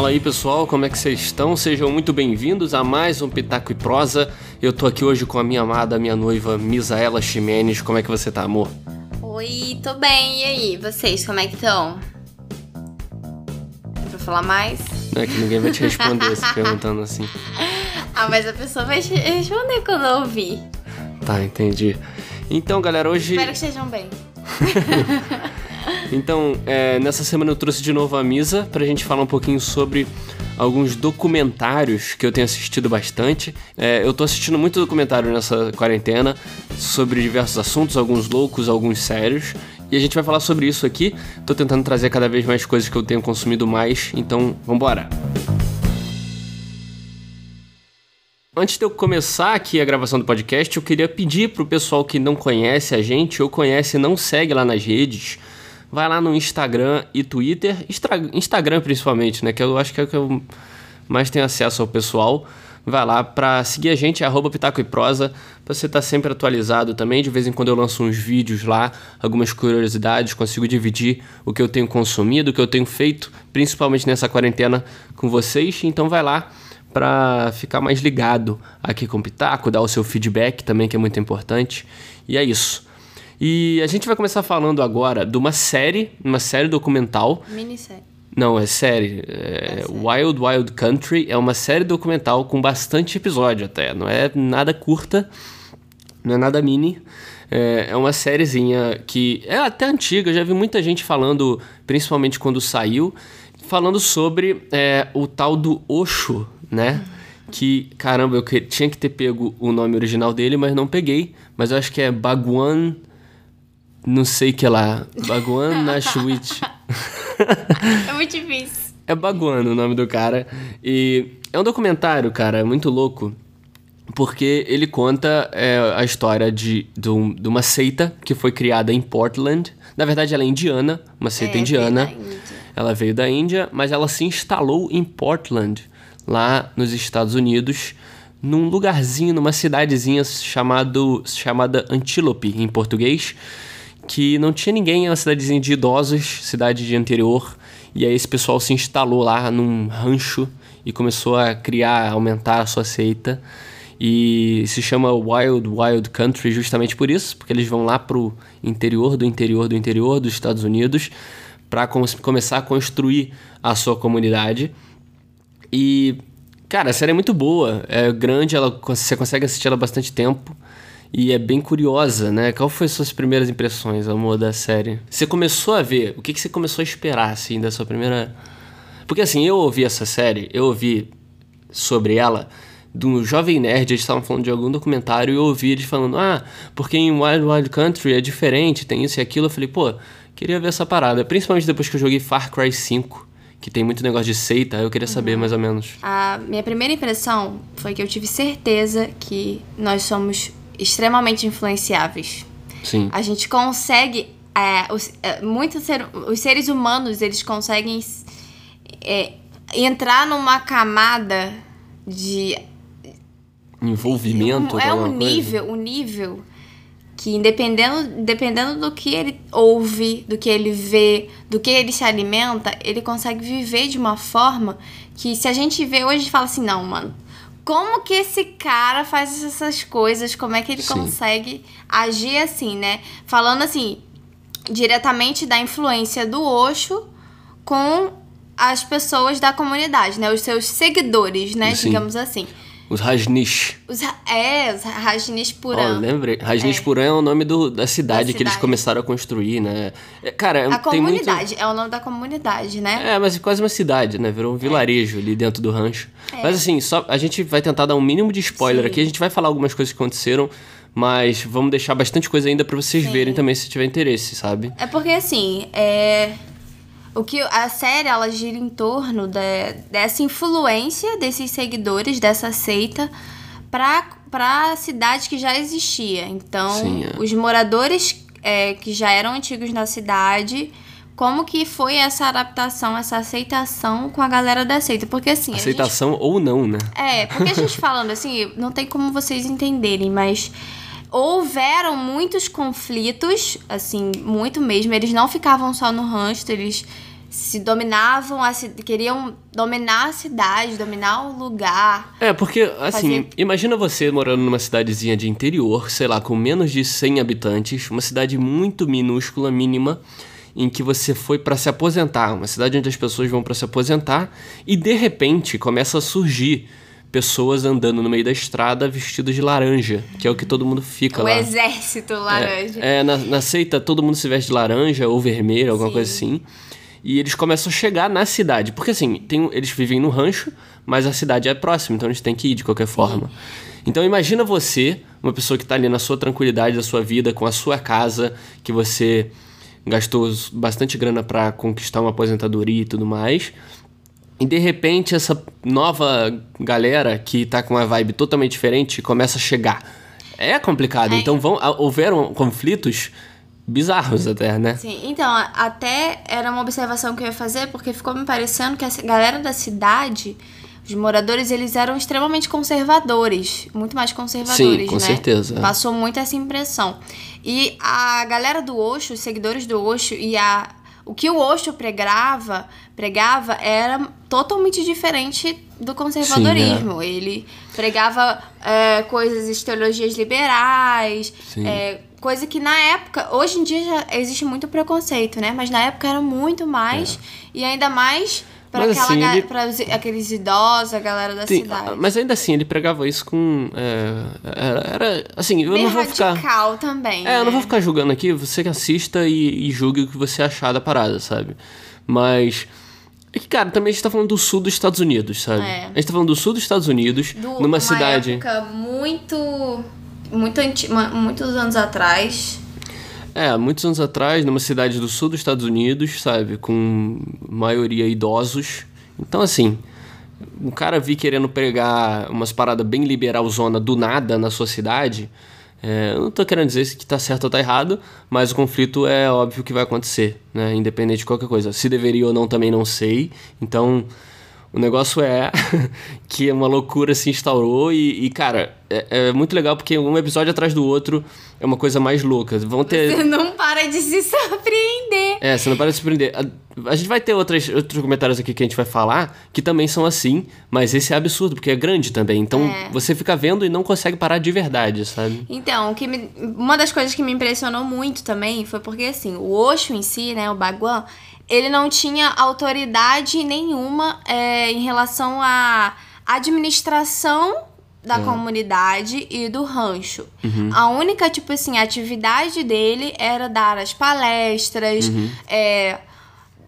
Fala aí pessoal, como é que vocês estão? Sejam muito bem-vindos a mais um Pitaco e Prosa. Eu tô aqui hoje com a minha amada, minha noiva Misaela Ximenes. Como é que você tá, amor? Oi, tô bem. E aí, vocês, como é que estão? Pra falar mais? Não é que ninguém vai te responder se perguntando assim. Ah, mas a pessoa vai te responder quando eu ouvir. Tá, entendi. Então, galera, hoje. Espero que estejam bem. Então, é, nessa semana eu trouxe de novo a Misa pra gente falar um pouquinho sobre alguns documentários que eu tenho assistido bastante. É, eu tô assistindo muito documentário nessa quarentena sobre diversos assuntos, alguns loucos, alguns sérios. E a gente vai falar sobre isso aqui. Tô tentando trazer cada vez mais coisas que eu tenho consumido mais, então vambora! Antes de eu começar aqui a gravação do podcast, eu queria pedir pro pessoal que não conhece a gente ou conhece e não segue lá nas redes, vai lá no Instagram e Twitter, Instagram principalmente, né, que eu acho que é o que eu mais tenho acesso ao pessoal. Vai lá para seguir a gente, arroba Pitaco e Prosa, pra você estar tá sempre atualizado também. De vez em quando eu lanço uns vídeos lá, algumas curiosidades, consigo dividir o que eu tenho consumido, o que eu tenho feito, principalmente nessa quarentena com vocês. Então vai lá para ficar mais ligado aqui com o Pitaco, dar o seu feedback também, que é muito importante. E é isso. E a gente vai começar falando agora de uma série, uma série documental. Minissérie. Não, é série. É, é Wild Wild Country é uma série documental com bastante episódio até. Não é nada curta, não é nada mini. É, é uma sériezinha que é até antiga, já vi muita gente falando, principalmente quando saiu, falando sobre é, o tal do Osho, né? Que, caramba, eu que, tinha que ter pego o nome original dele, mas não peguei. Mas eu acho que é Bhagwan. Não sei que lá. Bhagwan Nashwit. é muito difícil. É Bhagwan o nome do cara. E é um documentário, cara, muito louco. Porque ele conta é, a história de, de, um, de, uma seita que foi criada em Portland. Na verdade, ela é indiana, uma seita é, indiana. Ela veio da Índia, mas ela se instalou em Portland lá nos Estados Unidos, num lugarzinho, numa cidadezinha chamado, chamada Antílope, em português, que não tinha ninguém, é uma cidadezinha de idosos, cidade de interior, e aí esse pessoal se instalou lá num rancho e começou a criar, aumentar a sua seita. E se chama Wild Wild Country justamente por isso, porque eles vão lá pro interior do interior do interior dos Estados Unidos para começar a construir a sua comunidade. E, cara, a série é muito boa. É grande, ela, você consegue assistir ela bastante tempo. E é bem curiosa, né? Qual foi suas primeiras impressões, amor, da série? Você começou a ver, o que, que você começou a esperar, assim, da sua primeira... Porque, assim, eu ouvi essa série, eu ouvi sobre ela do Jovem Nerd, eles estavam falando de algum documentário e eu ouvi eles falando, ah, porque em Wild Wild Country é diferente, tem isso e aquilo. Eu falei, pô, queria ver essa parada. Principalmente depois que eu joguei Far Cry 5 que tem muito negócio de seita, eu queria saber uhum. mais ou menos. A minha primeira impressão foi que eu tive certeza que nós somos extremamente influenciáveis. Sim. A gente consegue. É, os, é, muitos ser, os seres humanos eles conseguem é, entrar numa camada de envolvimento. É um nível, um nível que dependendo, dependendo do que ele ouve, do que ele vê, do que ele se alimenta, ele consegue viver de uma forma que se a gente vê hoje fala assim, não, mano, como que esse cara faz essas coisas? Como é que ele Sim. consegue agir assim, né? Falando assim, diretamente da influência do Osho com as pessoas da comunidade, né? Os seus seguidores, né? Sim. Digamos assim. Os Rajnish. Os, é, os Rajnish Puran. Oh, lembrei. Rajnish é. Puran é o nome do, da, cidade da que eles começaram a construir, né? É, cara, a comunidade, muito... é o nome da comunidade, né? É, mas é quase uma cidade, né? Virou um é. vilarejo ali dentro do rancho. É. Mas assim, só a gente vai tentar dar um mínimo de spoiler Sim. aqui. A gente vai falar algumas coisas que aconteceram, mas vamos deixar bastante coisa ainda para vocês Sim. verem também se tiver interesse, sabe? É porque assim, é o que a série ela gira em torno de, dessa influência desses seguidores dessa seita para a cidade que já existia. Então, Sim, é. os moradores é, que já eram antigos na cidade, como que foi essa adaptação, essa aceitação com a galera da seita? Porque assim. Aceitação gente... ou não, né? É, porque a gente falando assim, não tem como vocês entenderem, mas houveram muitos conflitos, assim, muito mesmo. Eles não ficavam só no rancho, eles se dominavam, a, queriam dominar a cidade, dominar o lugar. É, porque, assim, Fazer- imagina você morando numa cidadezinha de interior, sei lá, com menos de 100 habitantes, uma cidade muito minúscula, mínima, em que você foi pra se aposentar, uma cidade onde as pessoas vão pra se aposentar, e de repente começa a surgir pessoas andando no meio da estrada vestidas de laranja, que é o que todo mundo fica o lá. exército laranja. É, na, na seita todo mundo se veste de laranja ou vermelho, alguma Sim. coisa assim. E eles começam a chegar na cidade. Porque assim, tem, eles vivem no rancho, mas a cidade é próxima, então eles têm que ir de qualquer forma. Então imagina você, uma pessoa que tá ali na sua tranquilidade da sua vida, com a sua casa, que você gastou bastante grana pra conquistar uma aposentadoria e tudo mais. E de repente essa nova galera que tá com uma vibe totalmente diferente começa a chegar. É complicado. É. Então vão, houveram conflitos bizarros até, né? Sim, então, até era uma observação que eu ia fazer, porque ficou me parecendo que a galera da cidade, os moradores, eles eram extremamente conservadores, muito mais conservadores, Sim, com né? certeza. Passou muito essa impressão. E a galera do Osho, os seguidores do Osho e a o que o Osho pregava, pregava era totalmente diferente do conservadorismo. Ele pregava é, coisas, teologias liberais, Sim. é, coisa que na época, hoje em dia já existe muito preconceito, né? Mas na época era muito mais e ainda mais Mas, aquela assim, ele- pra os- aqueles idosos, a galera da Sim, cidade. mas ainda assim, ele pregava isso com. é, era, Assim, eu Bem não vou ficar. também. É, eu não né? vou ficar julgando aqui, você que assista e, e julgue o que você achar da parada, sabe? Mas. É que, cara, também a gente tá falando do sul dos Estados Unidos, sabe? É. A gente tá falando do sul dos Estados Unidos, Do- numa uma cidade. época muito. Muito anti... muitos anos atrás. É, muitos anos atrás, numa cidade do sul dos Estados Unidos, sabe? Com maioria idosos. Então, assim, um cara vir querendo pregar umas paradas bem liberal zona do nada na sua cidade. é, eu não tô querendo dizer se que tá certo ou tá errado, mas o conflito é óbvio que vai acontecer, né? Independente de qualquer coisa. Se deveria ou não, também não sei. Então, o negócio é que uma loucura se instaurou e, e, cara, é, é muito legal porque um episódio atrás do outro é uma coisa mais louca. Vão ter. Você não para de se surpreender. É, você não para de surpreender. A, a gente vai ter outras, outros comentários aqui que a gente vai falar que também são assim, mas esse é absurdo, porque é grande também. Então É. você fica vendo e não consegue parar de verdade, sabe? Então, que me- uma das coisas que me impressionou muito também foi porque, assim, o Osho em si, né, o Bhagwan, ele não tinha autoridade nenhuma é, em relação à administração da É. comunidade e do rancho. Uhum. A única, tipo assim, atividade dele era dar as palestras, é,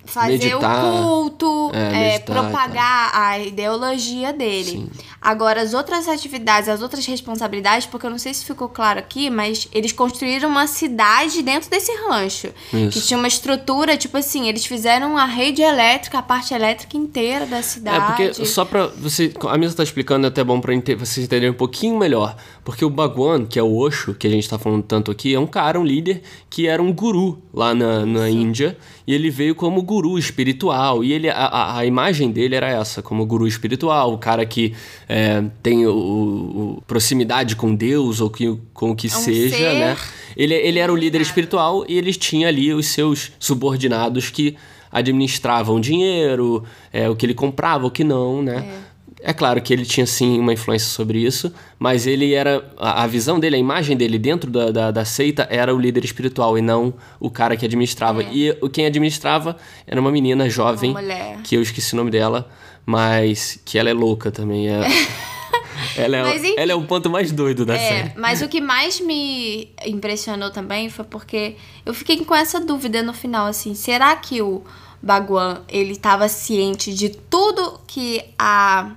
fazer Uhum. Meditar. o culto, É, é, propagar a ideologia dele. Sim. Agora, as outras atividades, as outras responsabilidades, porque eu não sei se ficou claro aqui, mas eles construíram uma cidade dentro desse rancho. Isso. Que tinha uma estrutura, tipo assim, eles fizeram a rede elétrica, a parte elétrica inteira da É, cidade. porque só pra você. A Misa tá explicando é até bom pra vocês entenderem um pouquinho melhor. Porque o Bhagwan, que é o Osho, que a gente tá falando tanto aqui, é um cara, um líder, que era um guru lá na, na Índia. E ele veio como guru espiritual. E ele, a, a, a imagem dele era essa, como guru espiritual, o cara que é, tem o, o- proximidade com Deus ou que, com o que seja, ser né? Ele, ele era o líder espiritual e ele tinha ali os seus subordinados que administravam dinheiro, é, o que ele comprava, o que não, né? É. claro que ele tinha sim uma influência sobre isso, mas ele era. A, a visão dele, a imagem dele dentro da, da, da seita era o líder espiritual e não o cara que administrava. E o quem administrava era uma menina jovem, Uma que eu esqueci o nome dela, mas que ela é louca também. É, ela, é, Mas, enfim. ela é o ponto mais doido da série. É, mas o que mais me impressionou também foi porque eu fiquei com essa dúvida no final, assim, será que o Baguan, ele estava ciente de tudo que a,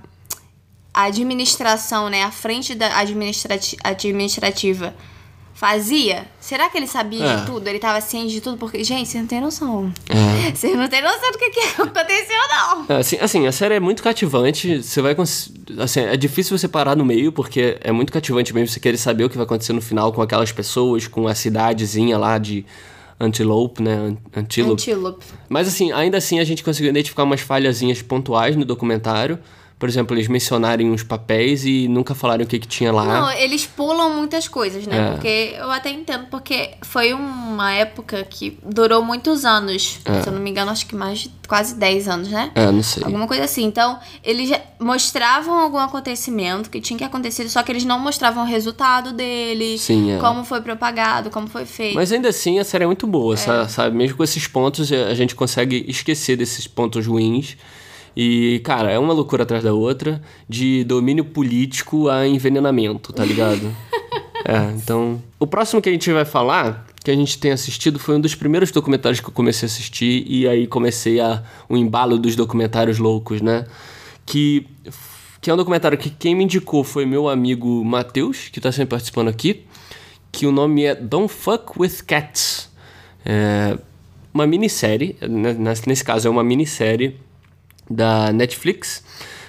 a administração, né, a frente da administrati administrativa fazia? Será que ele sabia É. de tudo? Ele estava ciente de tudo? Porque, gente, você não tem noção. É. Você não tem noção do que, que aconteceu, não. Assim, assim, a série é muito cativante. Você vai. Assim, é difícil você parar no meio, porque é muito cativante mesmo você querer saber o que vai acontecer no final com aquelas pessoas, com a cidadezinha lá de Antelope, né? An- Antelope. Antílope. Mas assim, ainda assim a gente conseguiu identificar umas falhazinhas pontuais no documentário. Por exemplo, eles mencionarem uns papéis e nunca falarem o que, que tinha lá. Não, eles pulam muitas coisas, né? É. Porque eu até entendo, porque foi uma época que durou muitos anos. É. Se eu não me engano, acho que mais de quase 10 anos, né? É, não sei. Alguma coisa assim. Então, eles mostravam algum acontecimento que tinha que acontecer, só que eles não mostravam o resultado dele, Sim, é. como foi propagado, como foi feito. Mas ainda assim, a série é muito boa, sa- sabe? Mesmo com esses pontos, a gente consegue esquecer desses pontos ruins. E, cara, é uma loucura atrás da outra, de domínio político a envenenamento, tá ligado? é, então. O próximo que a gente vai falar, que a gente tem assistido, foi um dos primeiros documentários que eu comecei a assistir, e aí comecei a, o embalo dos documentários loucos, né? Que, que é um documentário que quem me indicou foi meu amigo Matheus, que tá sempre participando aqui, que o nome é Don't Fuck with Cats. É uma minissérie, né, nesse caso é uma minissérie da Netflix,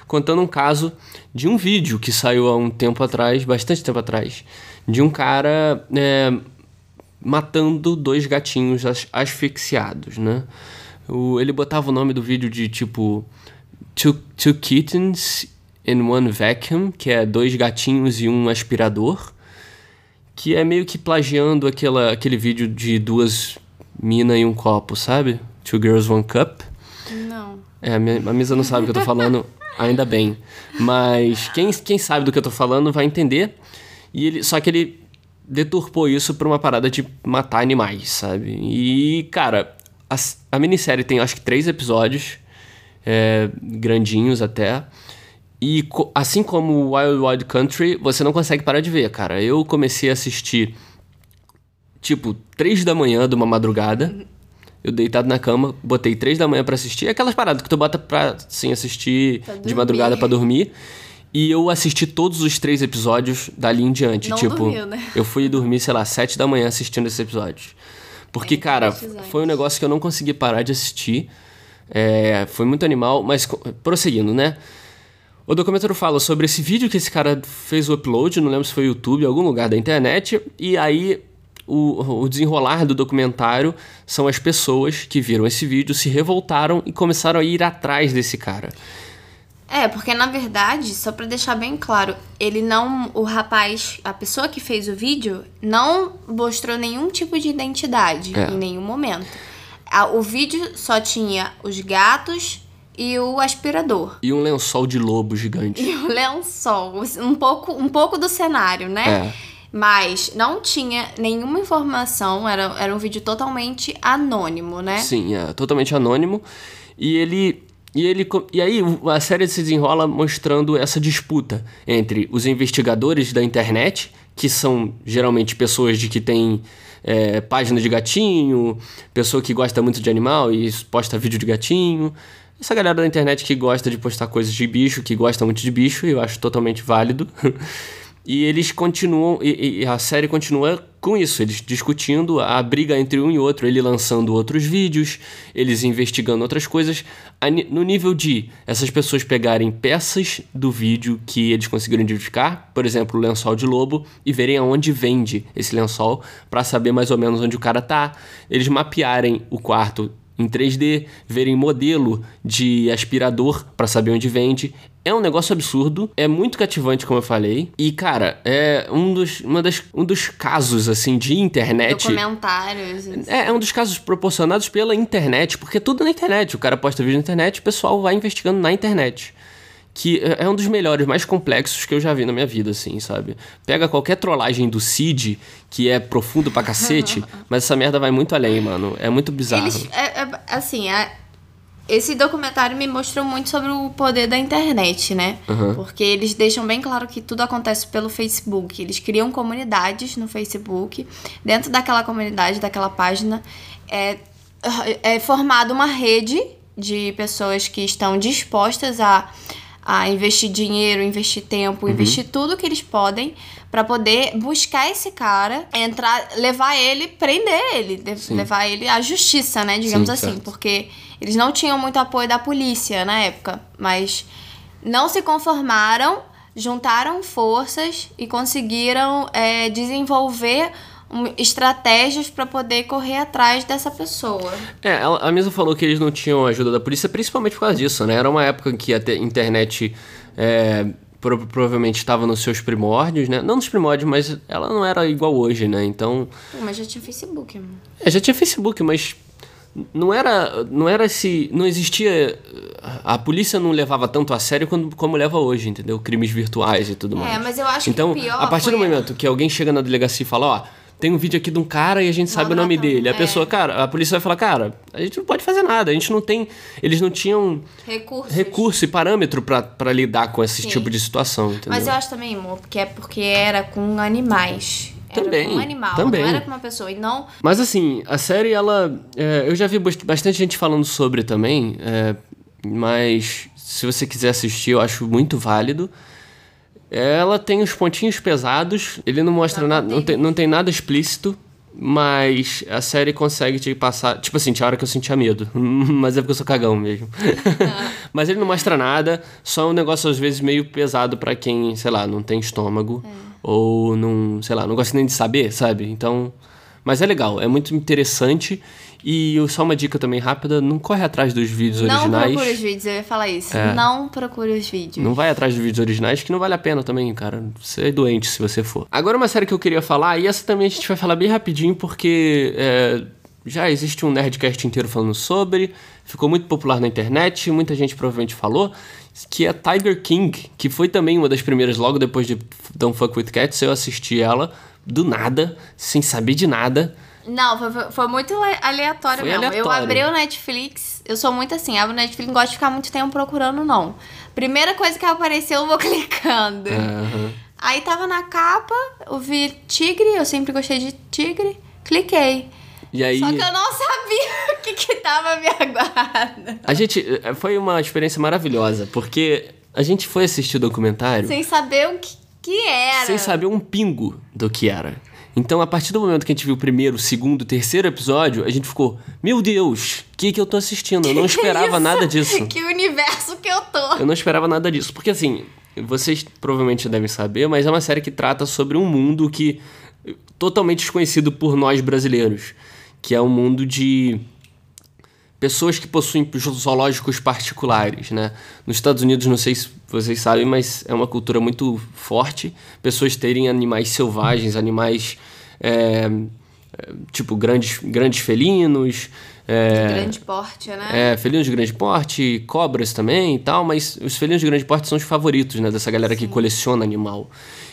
contando um caso de um vídeo que saiu há um tempo atrás, bastante tempo atrás, de um cara é, matando dois gatinhos as- asfixiados, né? O, ele botava o nome do vídeo de tipo Two, two Kittens in One Vacuum, que é dois gatinhos e um aspirador, que é meio que plagiando aquela, aquele vídeo de duas mina e um copo, sabe? Two Girls One Cup. É, a, minha, não sabe o que eu tô falando, ainda bem. Mas quem, quem sabe do que eu tô falando vai entender. E ele, só que ele deturpou isso pra uma parada de matar animais, sabe? E, cara, a, a minissérie tem acho que três episódios, é, grandinhos até. E co- assim como Wild Wild Country, você não consegue parar de ver, cara. Eu comecei a assistir, tipo, três da manhã de uma madrugada. Eu deitado na cama, botei três da manhã pra assistir. Aquelas paradas que tu bota pra, assim, assistir Pra de madrugada pra dormir. E eu assisti todos os três episódios dali em diante. Não tipo, dormiu, né? eu fui dormir, sei lá, sete da manhã assistindo esses episódios. Porque, Bem cara, foi um negócio que eu não consegui parar de assistir. É, foi muito animal, mas prosseguindo, né? O documentário fala sobre esse vídeo que esse cara fez o upload, não lembro se foi YouTube, algum lugar da internet, e aí o, o desenrolar do documentário são as pessoas que viram esse vídeo, se revoltaram e começaram a ir atrás desse cara. É, porque na verdade, só pra deixar bem claro, ele não. O rapaz, a pessoa que fez o vídeo, não mostrou nenhum tipo de identidade É. em nenhum momento. O vídeo só tinha os gatos e o aspirador. E um lençol de lobo gigante. E o lençol. Um pouco, um pouco do cenário, né? É. Mas não tinha nenhuma informação, era, era um vídeo totalmente anônimo, né? Sim, é totalmente anônimo. E ele. E, ele, e aí a série se desenrola mostrando essa disputa entre os investigadores da internet, que são geralmente pessoas de que tem é, página de gatinho, pessoa que gosta muito de animal e posta vídeo de gatinho. Essa galera da internet que gosta de postar coisas de bicho, que gosta muito de bicho, eu acho totalmente válido. E eles continuam, e, e a série continua com isso, eles discutindo a briga entre um e outro, ele lançando outros vídeos, eles investigando outras coisas, no nível de essas pessoas pegarem peças do vídeo que eles conseguiram identificar, por exemplo, o lençol de lobo, e verem aonde vende esse lençol, para saber mais ou menos onde o cara tá, eles mapearem o quarto em 3D, verem modelo de aspirador para saber onde vende. É um negócio absurdo, é muito cativante, como eu falei. E, cara, é um dos, uma das, um dos casos, assim, de internet. Documentários. É, é um dos casos proporcionados pela internet, porque é tudo na internet. O cara posta vídeo na internet, o pessoal vai investigando na internet. Que é é um dos melhores, mais complexos que eu já vi na minha vida, assim, sabe? Pega qualquer trollagem do Cid, que é profundo pra cacete, mas essa merda vai muito além, mano. É muito bizarro. Eles, é- é- assim, é- esse documentário me mostrou muito sobre o poder da internet, né? Porque eles deixam bem claro que tudo acontece pelo Facebook. Eles criam comunidades no Facebook. Dentro daquela comunidade, daquela página, é, é formada uma rede de pessoas que estão dispostas a, a investir dinheiro, investir tempo, investir tudo que eles podem para poder buscar esse cara, entrar, levar ele, prender ele, de- levar ele à justiça, né, digamos Sim, assim, certo. porque eles não tinham muito apoio da polícia na época, mas não se conformaram, juntaram forças e conseguiram é, desenvolver estratégias para poder correr atrás dessa pessoa. É, a Misa falou que eles não tinham ajuda da polícia, principalmente por causa disso, né? Era uma época em que a te- internet é, pro- provavelmente estava nos seus primórdios, né? Não nos primórdios, mas ela não era igual hoje, né? Então, Pô, mas já tinha Facebook, é, já tinha Facebook, mas não era, não era esse, não existia, a polícia não levava tanto a sério quando, como leva hoje, entendeu? Crimes virtuais e tudo mais. mas eu acho então, que pior a partir do momento que alguém chega na delegacia e fala, ó, tem um vídeo aqui de um cara e a gente sabe o nome Mata, dele. A é. pessoa, cara, a polícia vai falar, cara, a gente não pode fazer nada, a gente não tem, eles não tinham Recursos. recurso e parâmetro pra pra lidar com esse Sim. tipo de situação, entendeu? Mas eu acho também, amor, porque é porque era com animais. Era Também, com um animal, também. não era com uma pessoa. E não. Mas assim, a série, ela. é, eu já vi bast- bastante gente falando sobre também, é, mas se você quiser assistir, eu acho muito válido. Ela tem os pontinhos pesados, ele não mostra nada, não tem, não tem nada explícito, mas a série consegue te passar. Tipo assim, tinha hora que eu sentia medo, mas é porque eu sou cagão mesmo. mas ele não mostra nada, só é um negócio às vezes meio pesado pra quem, sei lá, não tem estômago, ou não, sei lá, não gosta nem de saber, sabe? Então. Mas é legal, é muito interessante. E só uma dica também rápida: não corre atrás dos vídeos Não originais. procure os vídeos, eu ia falar isso. É. Não procure os vídeos. Não vai atrás dos vídeos originais, que não vale a pena também, cara. Você é doente se você for. Agora uma série que eu queria falar, e essa também a gente vai falar bem rapidinho, porque é, já existe um Nerdcast inteiro falando sobre, ficou muito popular na internet, muita gente provavelmente falou, que é Tiger King, que foi também uma das primeiras, logo depois de Don't Fuck With Cats, eu assisti ela do nada, sem saber de nada. Não, foi, foi- muito ale- aleatório Foi mesmo. Eu aleatório. abri o Netflix, eu sou muito assim, abro o Netflix, não gosto de ficar muito tempo procurando, não. Primeira coisa que apareceu, eu vou clicando. Aham. Aí tava na capa, eu vi tigre, eu sempre gostei de tigre, cliquei. E aí... Só que eu não sabia o que que tava me aguardando. A gente... eh, Foi uma experiência maravilhosa, porque a gente foi assistir o documentário... Sem saber o que, que era. sem saber um pingo do que era. Então, a partir do momento que a gente viu o primeiro, o segundo, o terceiro episódio, a gente ficou, meu Deus, o que, que eu tô assistindo? Eu não esperava nada disso. Que universo que eu tô. Eu não esperava nada disso. Porque, assim, vocês provavelmente já devem saber, mas é uma série que trata sobre um mundo que totalmente desconhecido por nós brasileiros. Que é um mundo de pessoas que possuem zoológicos particulares, né? Nos Estados Unidos, não sei se vocês sabem, mas é uma cultura muito forte. Pessoas terem animais selvagens, animais é, é, tipo grandes, grandes felinos. é, Grande porte, né? é, felinos de grande porte, cobras também e tal, mas os felinos de grande porte são os favoritos, né, dessa galera que coleciona animal.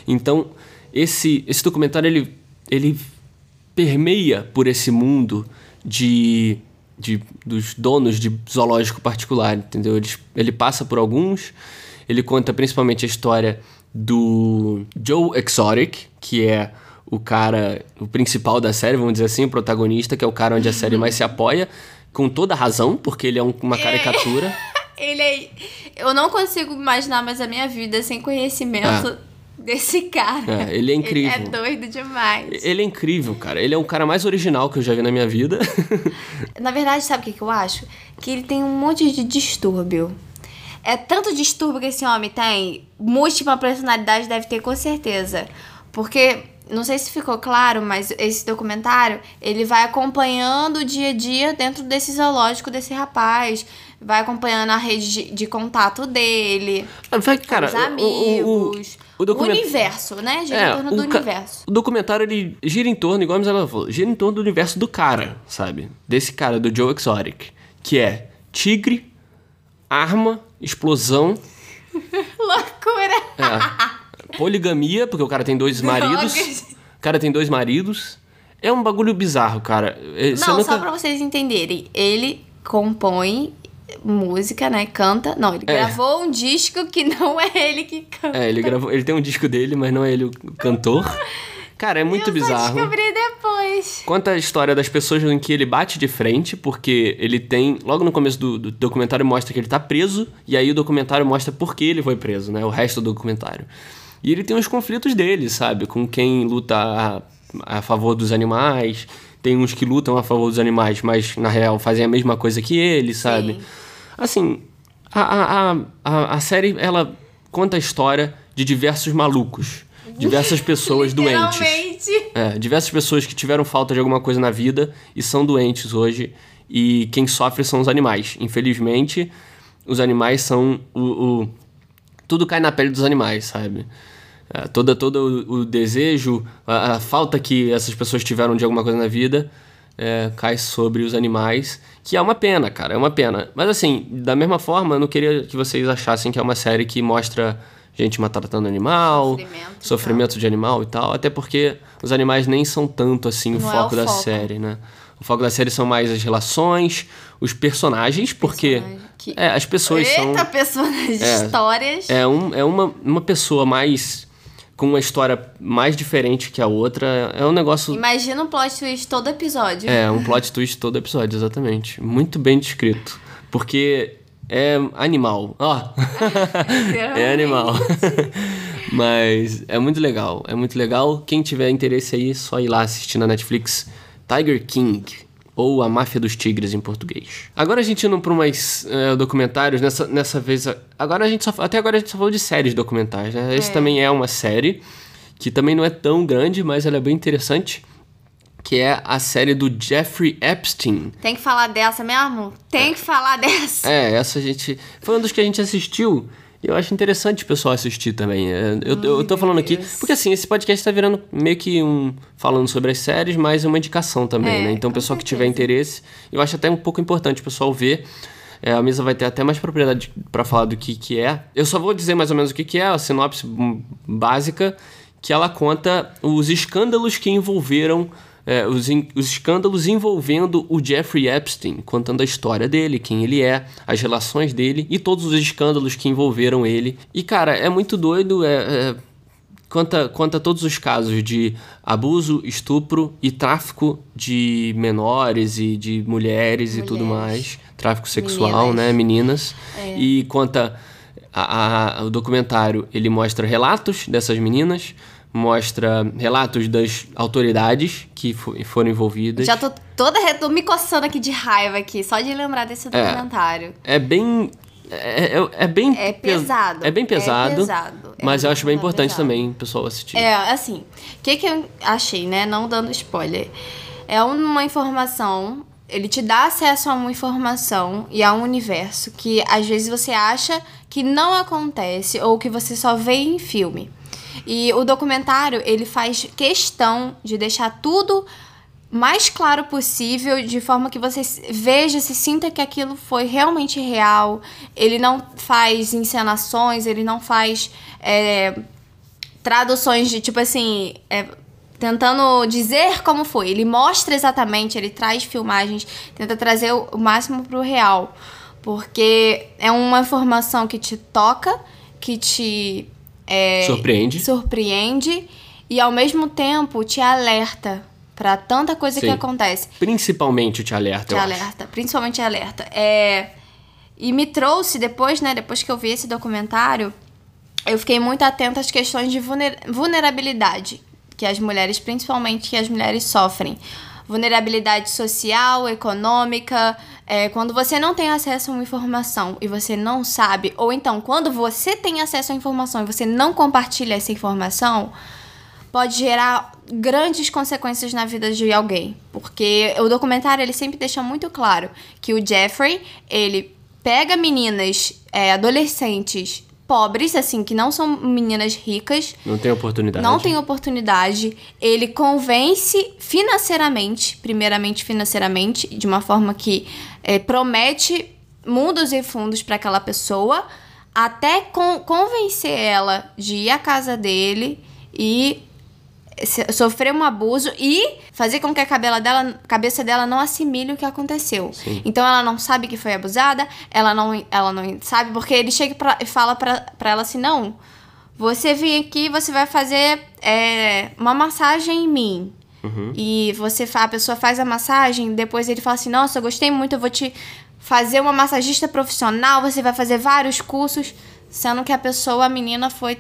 Então, esse, esse documentário, ele, ele permeia por esse mundo de, de dos donos de zoológico particular, entendeu? Ele, ele passa por alguns, ele conta principalmente a história do Joe Exotic, que é o cara, o principal da série, vamos dizer assim, o protagonista, que é o cara onde a série mais se apoia, com toda razão, porque ele é um- uma caricatura. Ele é... Eu não consigo imaginar mais a minha vida sem conhecimento desse cara. É, ele é incrível. Ele é doido demais. Ele é incrível, cara. Ele é o cara mais original que eu já vi na minha vida. Na verdade, sabe o que, eu acho? Que ele tem um monte de distúrbio. É tanto distúrbio que esse homem tem, múltipla personalidade deve ter com certeza. Porque, não sei se ficou claro, mas esse documentário, ele vai acompanhando o dia a dia dentro desse zoológico desse rapaz. Vai acompanhando a rede de, de contato dele, Vai, cara, os o- o- amigos, o document- universo, né? Gira É, em torno do ca- universo. O documentário ele gira em torno, igual a Misela falou, gira em torno do universo do cara, sabe? Desse cara, do Joe Exotic. Que é tigre, arma, explosão, Loucura! é, poligamia, porque o cara tem dois maridos. O cara tem dois maridos. É um bagulho bizarro, cara. É, você Não, nunca- só pra vocês entenderem. Ele compõe música, né? Canta. Não, ele É. gravou um disco que não é ele que canta. É, ele gravou. Ele tem um disco dele, mas não é ele o cantor. Cara, é muito Eu bizarro. descobri depois. Conta a história das pessoas em que ele bate de frente, porque ele tem. Logo no começo do, do documentário mostra que ele tá preso, e aí o documentário mostra por que ele foi preso, né? O resto do documentário. E ele tem os conflitos dele, sabe? Com quem luta a, a favor dos animais. Tem uns que lutam a favor dos animais, mas na real fazem a mesma coisa que ele, sabe? Sim. Assim, a, a, a, a, série ela conta a história de diversos malucos. diversas pessoas doentes. É, diversas pessoas que tiveram falta de alguma coisa na vida e são doentes hoje. E quem sofre são os animais. Infelizmente, os animais são o. o- tudo cai na pele dos animais, sabe? É, toda, todo o, desejo, a, a falta que essas pessoas tiveram de alguma coisa na vida é, cai sobre os animais. Que é uma pena, cara, é uma pena. Mas assim, da mesma forma, eu não queria que vocês achassem que é uma série que mostra gente maltratando animal, Sofrimento sofrimento de animal e tal. Até porque os animais nem são tanto assim o Não é foco o da foco. série, né? O foco da série são mais as relações, os personagens, porque Personagem que- é, as pessoas são Eita, personagens, É. histórias. é, um, é uma, uma pessoa mais com uma história mais diferente que a outra. É um negócio Imagina um plot twist todo episódio. é um plot twist todo episódio, exatamente. Muito bem descrito, porque é animal. Ó. é animal. Mas é muito legal, é muito legal. Quem tiver interesse aí, só ir lá assistir na Netflix Tiger King. Ou A Máfia dos Tigres em português. Agora a gente indo para mais eh, documentários, nessa, nessa vez. Agora a gente só, até agora a gente só falou de séries documentais, né? Esse É. também é uma série que também não é tão grande, mas ela é bem interessante. Que é a série do Jeffrey Epstein. Tem que falar dessa mesmo? Tem que falar dessa. É, essa a gente. Foi um dos que a gente assistiu. Eu acho interessante o pessoal assistir também. É, Eu, eu, eu tô falando aqui. Deus. Porque assim, esse podcast tá virando meio que um. falando sobre as séries, mas uma indicação também, É, né? Então, o pessoal que tiver certeza. interesse, eu acho até um pouco importante o pessoal ver. É, a mesa vai ter até mais propriedade pra falar do que, que é. Eu só vou dizer mais ou menos o que, que é, a sinopse básica, que ela conta os escândalos que envolveram. É, os, os escândalos envolvendo o Jeffrey Epstein, contando a história dele, quem ele é, as relações dele e todos os escândalos que envolveram ele. E, cara, é muito doido, é- é, Conta, conta todos os casos de abuso, estupro e tráfico de menores e de mulheres, e tudo Mulheres. mais. Tráfico sexual, Meninas. né? Meninas. E conta. a- a- o documentário ele mostra relatos dessas meninas, mostra relatos das autoridades que fo- foram envolvidas. Já tô toda tô me coçando aqui de raiva aqui, só de lembrar desse documentário. É bem. É, é, é bem. É pes- pesado. É bem É pesado. pesado. É Mas eu acho bem pesado. importante também o pessoal assistir. É, assim, o que, que eu achei, né? Não dando spoiler. É uma informação, ele te dá acesso a uma informação e a um universo que às vezes você acha que não acontece ou que você só vê em filme. E o documentário, ele faz questão de deixar tudo mais claro possível, de forma que você veja, se sinta que aquilo foi realmente real. Ele não faz encenações, ele não faz é, traduções de tipo assim. é, tentando dizer como foi. Ele mostra exatamente, ele traz filmagens, tenta trazer o, o máximo pro real. Porque é uma informação que te toca, que te. É, Surpreende. surpreende e ao mesmo tempo te alerta pra tanta coisa que Sim. acontece. Principalmente Te Alerta, Te eu acho. alerta, principalmente alerta. É, e me trouxe depois, né, depois que eu vi esse documentário, eu fiquei muito atenta às questões de vulner- vulnerabilidade que as mulheres, principalmente que as mulheres sofrem. Vulnerabilidade social, econômica, é, quando você não tem acesso a uma informação e você não sabe, ou então quando você tem acesso à informação e você não compartilha essa informação, pode gerar grandes consequências na vida de alguém. Porque o documentário ele sempre deixa muito claro que o Jeffrey, ele pega meninas é, adolescentes pobres, assim, que não são meninas ricas, Não tem oportunidade. não tem oportunidade, ele convence financeiramente, primeiramente financeiramente, de uma forma que é, promete mundos e fundos para aquela pessoa, até con- convencer ela de ir à casa dele e sofrer um abuso e fazer com que a dela, cabeça dela não assimile o que aconteceu. Sim. Então ela não sabe que foi abusada, ela não, ela não sabe, porque ele chega pra, e fala pra, pra ela assim: não, você vem aqui, você vai fazer é, uma massagem em mim. E você a pessoa faz a massagem, depois ele fala assim: Nossa, eu gostei muito, eu vou te fazer uma massagista profissional, você vai fazer vários cursos. Sendo que a pessoa, a menina, foi.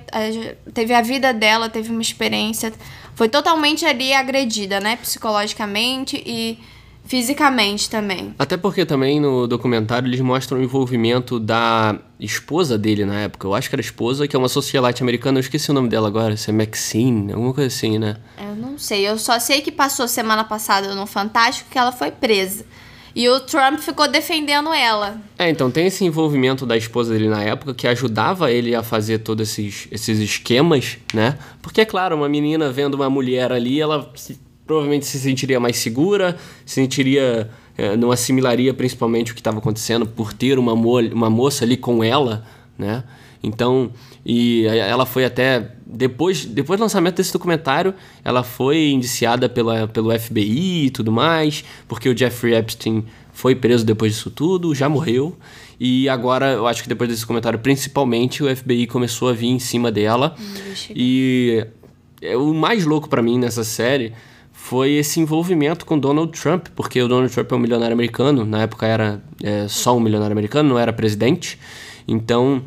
teve a vida dela, teve uma experiência. Foi totalmente ali agredida, né? Psicologicamente e Fisicamente também. Até porque também no documentário eles mostram o envolvimento da esposa dele na época. Eu acho que era esposa, que é uma socialite americana. Eu esqueci o nome dela agora. Se é Maxine, alguma coisa assim, né? Eu não sei. Eu só sei que passou semana passada no Fantástico que ela foi presa. E o Trump ficou defendendo ela. É, então tem esse envolvimento da esposa dele na época que ajudava ele a fazer todos esses, esses esquemas, né? Porque, é claro, uma menina vendo uma mulher ali, ela se provavelmente se sentiria mais segura, se sentiria. É, não assimilaria principalmente o que estava acontecendo por ter uma, mo uma moça ali com ela, né? Então, e ela foi até. Depois, depois do lançamento desse documentário, ela foi indiciada pela, pelo FBI e tudo mais, porque o Jeffrey Epstein foi preso depois disso tudo, já morreu. E agora, eu acho que depois desse comentário, principalmente, o FBI começou a vir em cima dela. Hum, e é, o mais louco para mim nessa série foi esse envolvimento com Donald Trump, porque o Donald Trump é um milionário americano, na época era é, só um milionário americano, não era presidente, então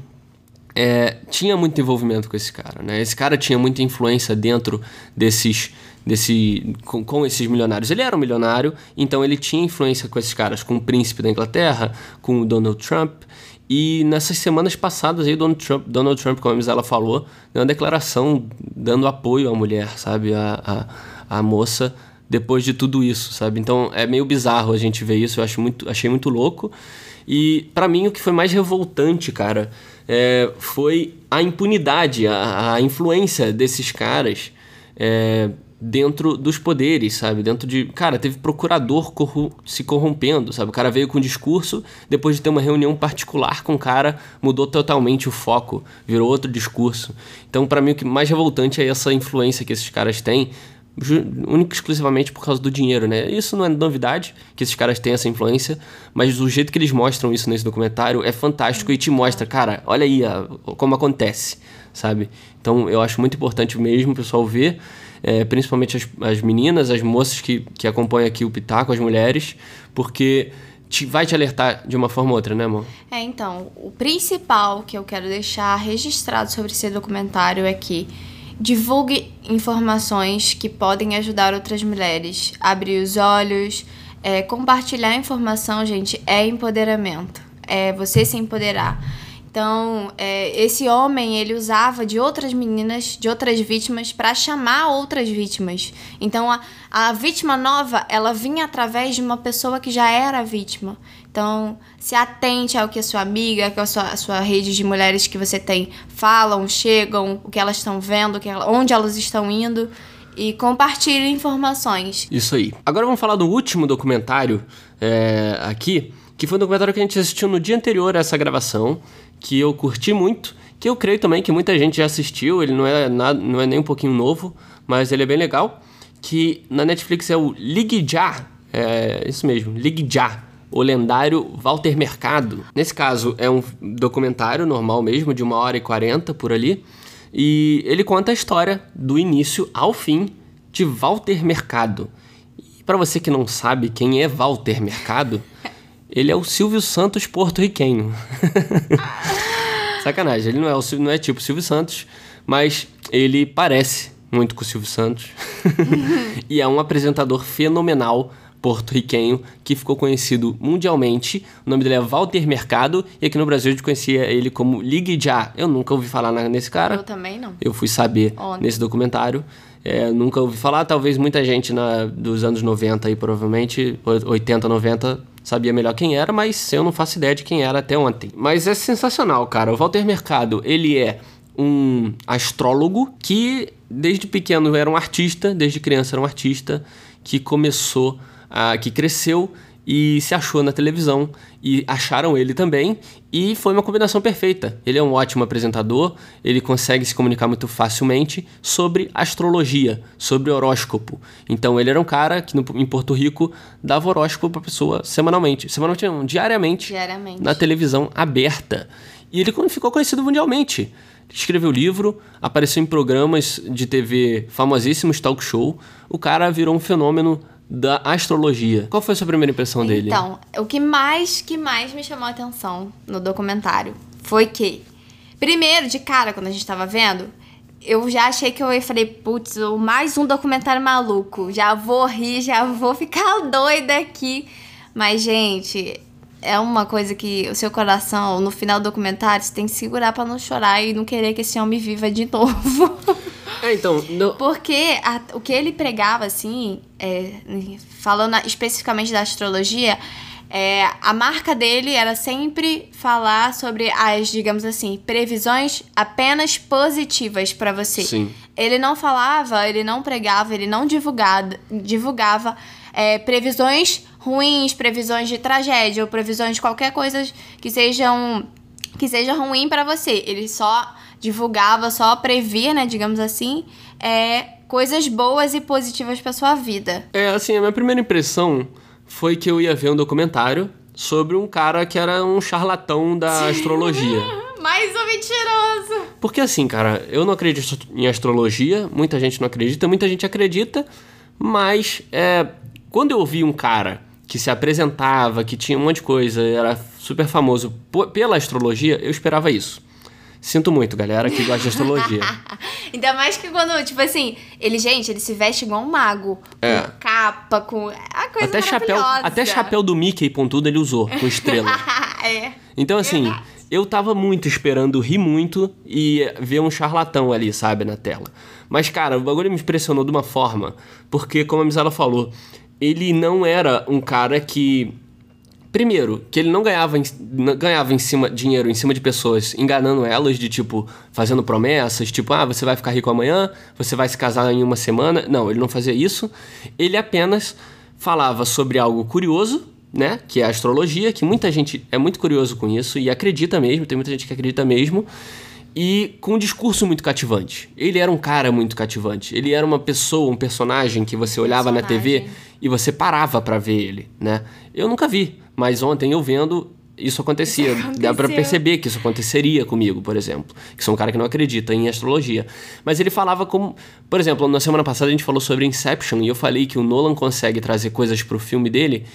é, tinha muito envolvimento com esse cara, né? Esse cara tinha muita influência dentro desses, desse, com, com, esses milionários. Ele era um milionário, então ele tinha influência com esses caras, com o príncipe da Inglaterra, com o Donald Trump, e nessas semanas passadas aí, Donald Trump, Donald Trump como a Misela falou, deu uma declaração dando apoio à mulher, sabe? A, a a moça depois de tudo isso, sabe? Então é meio bizarro a gente ver isso, eu acho muito, achei muito louco. E para mim o que foi mais revoltante, cara, é, foi a impunidade, a, a influência desses caras é, dentro dos poderes, sabe? Dentro de. Cara, teve procurador corru se corrompendo, sabe? O cara veio com um discurso, depois de ter uma reunião particular com o cara, mudou totalmente o foco, virou outro discurso. Então, para mim, o que mais revoltante é essa influência que esses caras têm único exclusivamente por causa do dinheiro, né? Isso não é novidade que esses caras têm essa influência, mas o jeito que eles mostram isso nesse documentário é fantástico e te mostra, cara, olha aí a, como acontece, sabe? Então eu acho muito importante mesmo o pessoal ver, é, principalmente as, as meninas, as moças que, que acompanham aqui o Pitaco, as mulheres, porque te, vai te alertar de uma forma ou outra, né, amor? É, então, o principal que eu quero deixar registrado sobre esse documentário é que Divulgue informações que podem ajudar outras mulheres. Abrir os olhos. É, compartilhar informação, gente, é empoderamento. É você se empoderar. Então, é, esse homem, ele usava de outras meninas, de outras vítimas, para chamar outras vítimas. Então, a, a vítima nova, ela vinha através de uma pessoa que já era vítima. Então, se atente ao que a sua amiga, que a sua, a sua rede de mulheres que você tem falam, chegam, o que elas estão vendo, que onde elas estão indo e compartilhe informações. Isso aí. Agora vamos falar do último documentário é, aqui, que foi um documentário que a gente assistiu no dia anterior a essa gravação, que eu curti muito, que eu creio também que muita gente já assistiu, ele não é, nada, não é nem um pouquinho novo, mas ele é bem legal, que na Netflix é o Ligue Já, é isso mesmo, Ligue Já, o lendário Walter Mercado. Nesse caso, é um documentário normal mesmo, de uma hora e quarenta por ali, e ele conta a história do início ao fim de Walter Mercado. E para você que não sabe quem é Walter Mercado, ele é o Silvio Santos porto-riquenho. Sacanagem, ele não é, o, não é tipo Silvio Santos, mas ele parece muito com o Silvio Santos. e é um apresentador fenomenal porto-riquenho que ficou conhecido mundialmente. O nome dele é Walter Mercado e aqui no Brasil a gente conhecia ele como Ligue Já. Eu nunca ouvi falar nesse cara. Eu também não. Eu fui saber nesse documentário. É, nunca ouvi falar, talvez muita gente na, dos anos 90 aí, provavelmente, 80, 90, sabia melhor quem era, mas eu não faço ideia de quem era até ontem. Mas é sensacional, cara. O Walter Mercado, ele é um astrólogo que desde pequeno era um artista, desde criança era um artista que começou, a, que cresceu e se achou na televisão e acharam ele também e foi uma combinação perfeita. Ele é um ótimo apresentador, ele consegue se comunicar muito facilmente sobre astrologia, sobre horóscopo. Então ele era um cara que no, em Porto Rico dava horóscopo para pessoa semanalmente, semanalmente não, diariamente, diariamente, na televisão aberta. E ele ficou conhecido mundialmente. Escreveu livro, apareceu em programas de TV famosíssimos, talk show. O cara virou um fenômeno da astrologia. Qual foi a sua primeira impressão então, dele? Então, o que mais que mais me chamou a atenção no documentário foi que, primeiro, de cara, quando a gente estava vendo, eu já achei que eu ia falei, putz, mais um documentário maluco. Já vou rir, já vou ficar doida aqui. Mas, gente, é uma coisa que o seu coração, no final do documentário, você tem que segurar para não chorar e não querer que esse homem viva de novo. É, então. No... Porque a, o que ele pregava, assim, é, falando especificamente da astrologia, é, a marca dele era sempre falar sobre as, digamos assim, previsões apenas positivas para você. Sim. Ele não falava, ele não pregava, ele não divulgava, divulgava é, previsões ruins, previsões de tragédia ou previsões de qualquer coisa que sejam que seja ruim para você. Ele só divulgava, só previa, né, digamos assim, é, coisas boas e positivas para sua vida. É, assim, a minha primeira impressão foi que eu ia ver um documentário sobre um cara que era um charlatão da astrologia. Mais um mentiroso! Porque assim, cara, eu não acredito em astrologia, muita gente não acredita, muita gente acredita, mas é, quando eu vi um cara que se apresentava, que tinha um monte de coisa, era super famoso pela astrologia, eu esperava isso. Sinto muito, galera, que gosta de astrologia. Ainda mais que quando, tipo assim, ele, gente, ele se veste igual um mago. É. Com capa, com. A coisa até chapéu, até chapéu do Mickey pontudo ele usou, com estrela. é. Então, assim, Verdade. eu tava muito esperando rir muito e ver um charlatão ali, sabe, na tela. Mas, cara, o bagulho me impressionou de uma forma, porque, como a Misala falou, ele não era um cara que Primeiro, que ele não ganhava, ganhava em cima, dinheiro em cima de pessoas enganando elas, de tipo, fazendo promessas, tipo, ah, você vai ficar rico amanhã, você vai se casar em uma semana. Não, ele não fazia isso. Ele apenas falava sobre algo curioso, né? Que é a astrologia, que muita gente é muito curioso com isso e acredita mesmo, tem muita gente que acredita mesmo. E com um discurso muito cativante. Ele era um cara muito cativante. Ele era uma pessoa, um personagem que você olhava personagem. na TV e você parava para ver ele, né? Eu nunca vi. Mas ontem eu vendo, isso acontecia. Isso Dá para perceber que isso aconteceria comigo, por exemplo. Que sou um cara que não acredita em astrologia. Mas ele falava como. Por exemplo, na semana passada a gente falou sobre Inception e eu falei que o Nolan consegue trazer coisas pro filme dele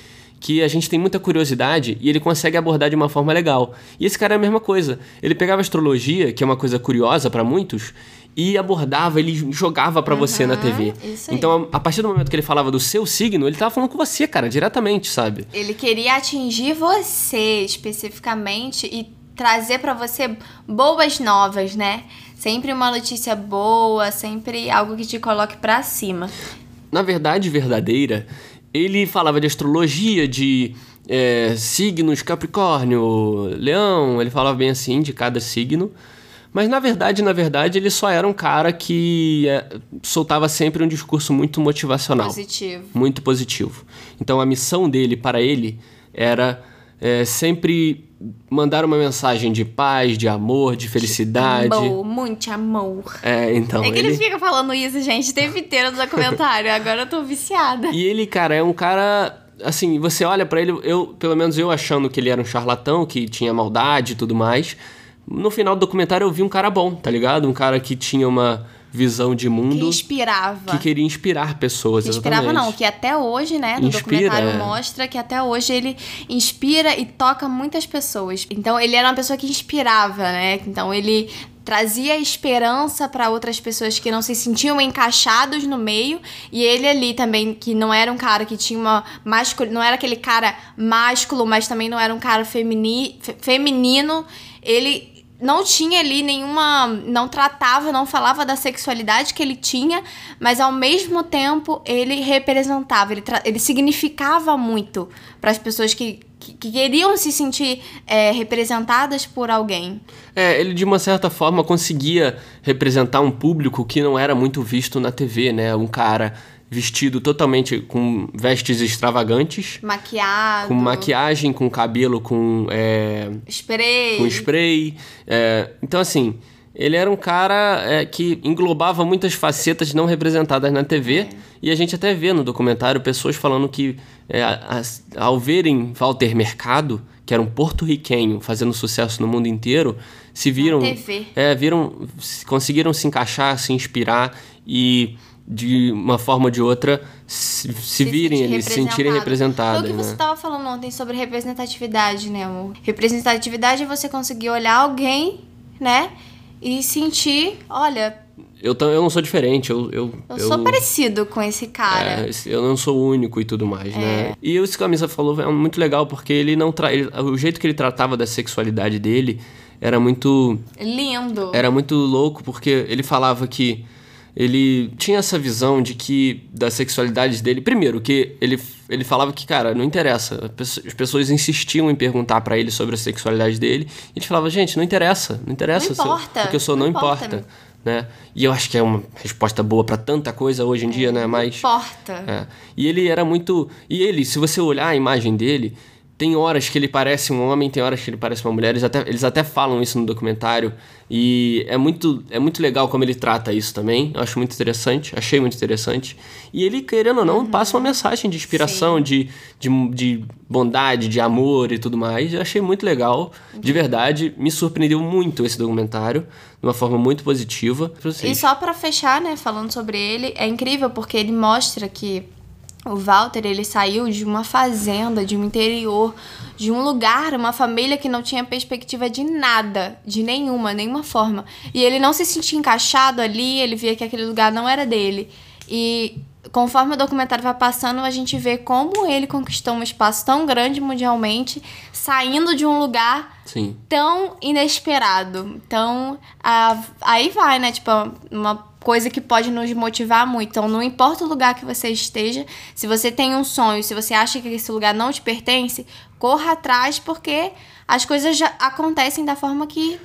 que a gente tem muita curiosidade e ele consegue abordar de uma forma legal. E esse cara é a mesma coisa. Ele pegava astrologia, que é uma coisa curiosa para muitos, e abordava, ele jogava para uhum, você na TV. Então, a partir do momento que ele falava do seu signo, ele tava falando com você, cara, diretamente, sabe? Ele queria atingir você especificamente e trazer para você boas novas, né? Sempre uma notícia boa, sempre algo que te coloque para cima. Na verdade verdadeira, ele falava de astrologia, de é, signos, Capricórnio, Leão, ele falava bem assim de cada signo. Mas na verdade, na verdade, ele só era um cara que é, soltava sempre um discurso muito motivacional. Positivo. Muito positivo. Então a missão dele para ele era é, sempre mandar uma mensagem de paz, de amor, de felicidade. Amor, muito amor. É, então. É que ele, ele fica falando isso, gente, o tempo inteiro no documentário. Agora eu tô viciada. E ele, cara, é um cara. Assim, você olha para ele, eu, pelo menos eu achando que ele era um charlatão, que tinha maldade e tudo mais. No final do documentário eu vi um cara bom, tá ligado? Um cara que tinha uma visão de mundo. Que inspirava. Que queria inspirar pessoas, que inspirava exatamente. não, que até hoje, né, no inspira, documentário é. mostra que até hoje ele inspira e toca muitas pessoas. Então ele era uma pessoa que inspirava, né? Então ele trazia esperança para outras pessoas que não se sentiam encaixados no meio e ele ali também que não era um cara que tinha uma máscula, não era aquele cara másculo, mas também não era um cara femini, feminino, ele não tinha ali nenhuma. Não tratava, não falava da sexualidade que ele tinha, mas ao mesmo tempo ele representava, ele, ele significava muito para as pessoas que, que, que, queriam se sentir é, representadas por alguém. É, ele de uma certa forma conseguia representar um público que não era muito visto na TV, né? Um cara vestido totalmente com vestes extravagantes. Maquiado. Com maquiagem, com cabelo, com. É, spray. Com spray. É, então, assim, ele era um cara é, que englobava muitas facetas não representadas na TV. É. E a gente até vê no documentário pessoas falando que, é, ao verem Walter Mercado, que era um porto-riquenho fazendo sucesso no mundo inteiro, se viram. Na TV. É, viram. Conseguiram se encaixar, se inspirar e de uma forma ou de outra se, se virem eles se sentirem representados. Foi o que né? você estava falando ontem sobre representatividade, né, amor? Representatividade é você conseguir olhar alguém, né, e sentir, olha, eu, eu não sou diferente, eu... Eu, eu, eu sou parecido com esse cara. É, eu não sou único e tudo mais, né? é. né? E o que Camisa falou é muito legal, porque ele não... Tra... Ele, o jeito que ele tratava da sexualidade dele era muito... Lindo. Era muito louco, porque ele falava que ele tinha essa visão de que da sexualidade dele, primeiro que ele, ele falava que cara não interessa, as pessoas insistiam em perguntar para ele sobre a sexualidade dele, e ele falava gente não interessa, não interessa não importa, porque eu sou não, não importa. importa. Né? E eu acho que é uma resposta boa para tanta coisa hoje em é, dia, né? Mas importa. É. E ele era muito, e ele, se você olhar a imagem dele, tem horas que ele parece um homem, tem horas que ele parece uma mulher. Eles até, eles até falam isso no documentário. E é muito, é muito legal como ele trata isso também. Eu acho muito interessante, achei muito interessante. E ele, querendo ou não, uhum. passa uma mensagem de inspiração, de, de, de, bondade, de amor e tudo mais. Eu achei muito legal, de verdade. Me surpreendeu muito esse documentário, de uma forma muito positiva. E só para fechar, né, falando sobre ele, é incrível porque ele mostra que o Walter, ele saiu de uma fazenda, de um interior, de um lugar, uma família que não tinha perspectiva de nada, de nenhuma, nenhuma forma. E ele não se sentia encaixado ali, ele via que aquele lugar não era dele. E conforme o documentário vai passando, a gente vê como ele conquistou um espaço tão grande mundialmente, saindo de um lugar Sim. tão inesperado. Então, a, aí vai, né? Tipo, uma coisa que pode nos motivar muito. Então, não importa o lugar que você esteja, se você tem um sonho, se você acha que esse lugar não te pertence, corra atrás, porque as coisas já acontecem da forma que,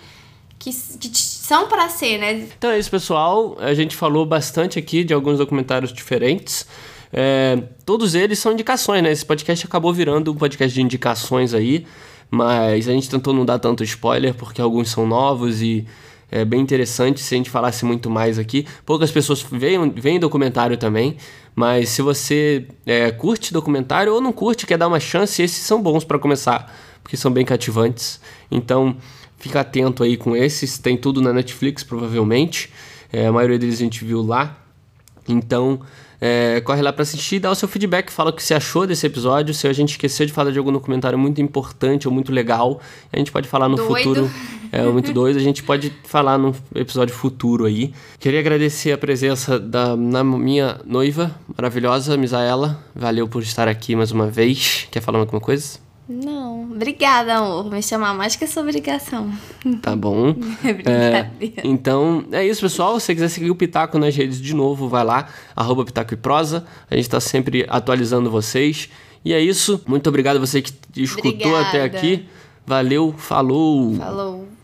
que, que são para ser, né? Então é isso, pessoal. A gente falou bastante aqui de alguns documentários diferentes. É, todos eles são indicações, né? Esse podcast acabou virando um podcast de indicações aí, mas a gente tentou não dar tanto spoiler porque alguns são novos e é bem interessante se a gente falasse muito mais aqui. Poucas pessoas veem, veem documentário também, mas se você é, curte documentário ou não curte, quer dar uma chance, esses são bons para começar, porque são bem cativantes. Então, fica atento aí com esses. Tem tudo na Netflix, provavelmente. É, a maioria deles a gente viu lá. Então, é, corre lá para assistir, dá o seu feedback, fala o que você achou desse episódio. Se a gente esqueceu de falar de algum documentário muito importante ou muito legal, a gente pode falar no doido. futuro. É muito doido, a gente pode falar no episódio futuro aí. Queria agradecer a presença da na minha noiva maravilhosa, Misaela. Valeu por estar aqui mais uma vez. Quer falar alguma coisa? Não, obrigada, amor. Me chamar mais que essa obrigação. Tá bom. é, então, é isso, pessoal. Se você quiser seguir o Pitaco nas redes de novo, vai lá, arroba Pitaco e Prosa. A gente tá sempre atualizando vocês. E é isso. Muito obrigado a você que escutou Obrigada. até aqui. Valeu, falou! Falou!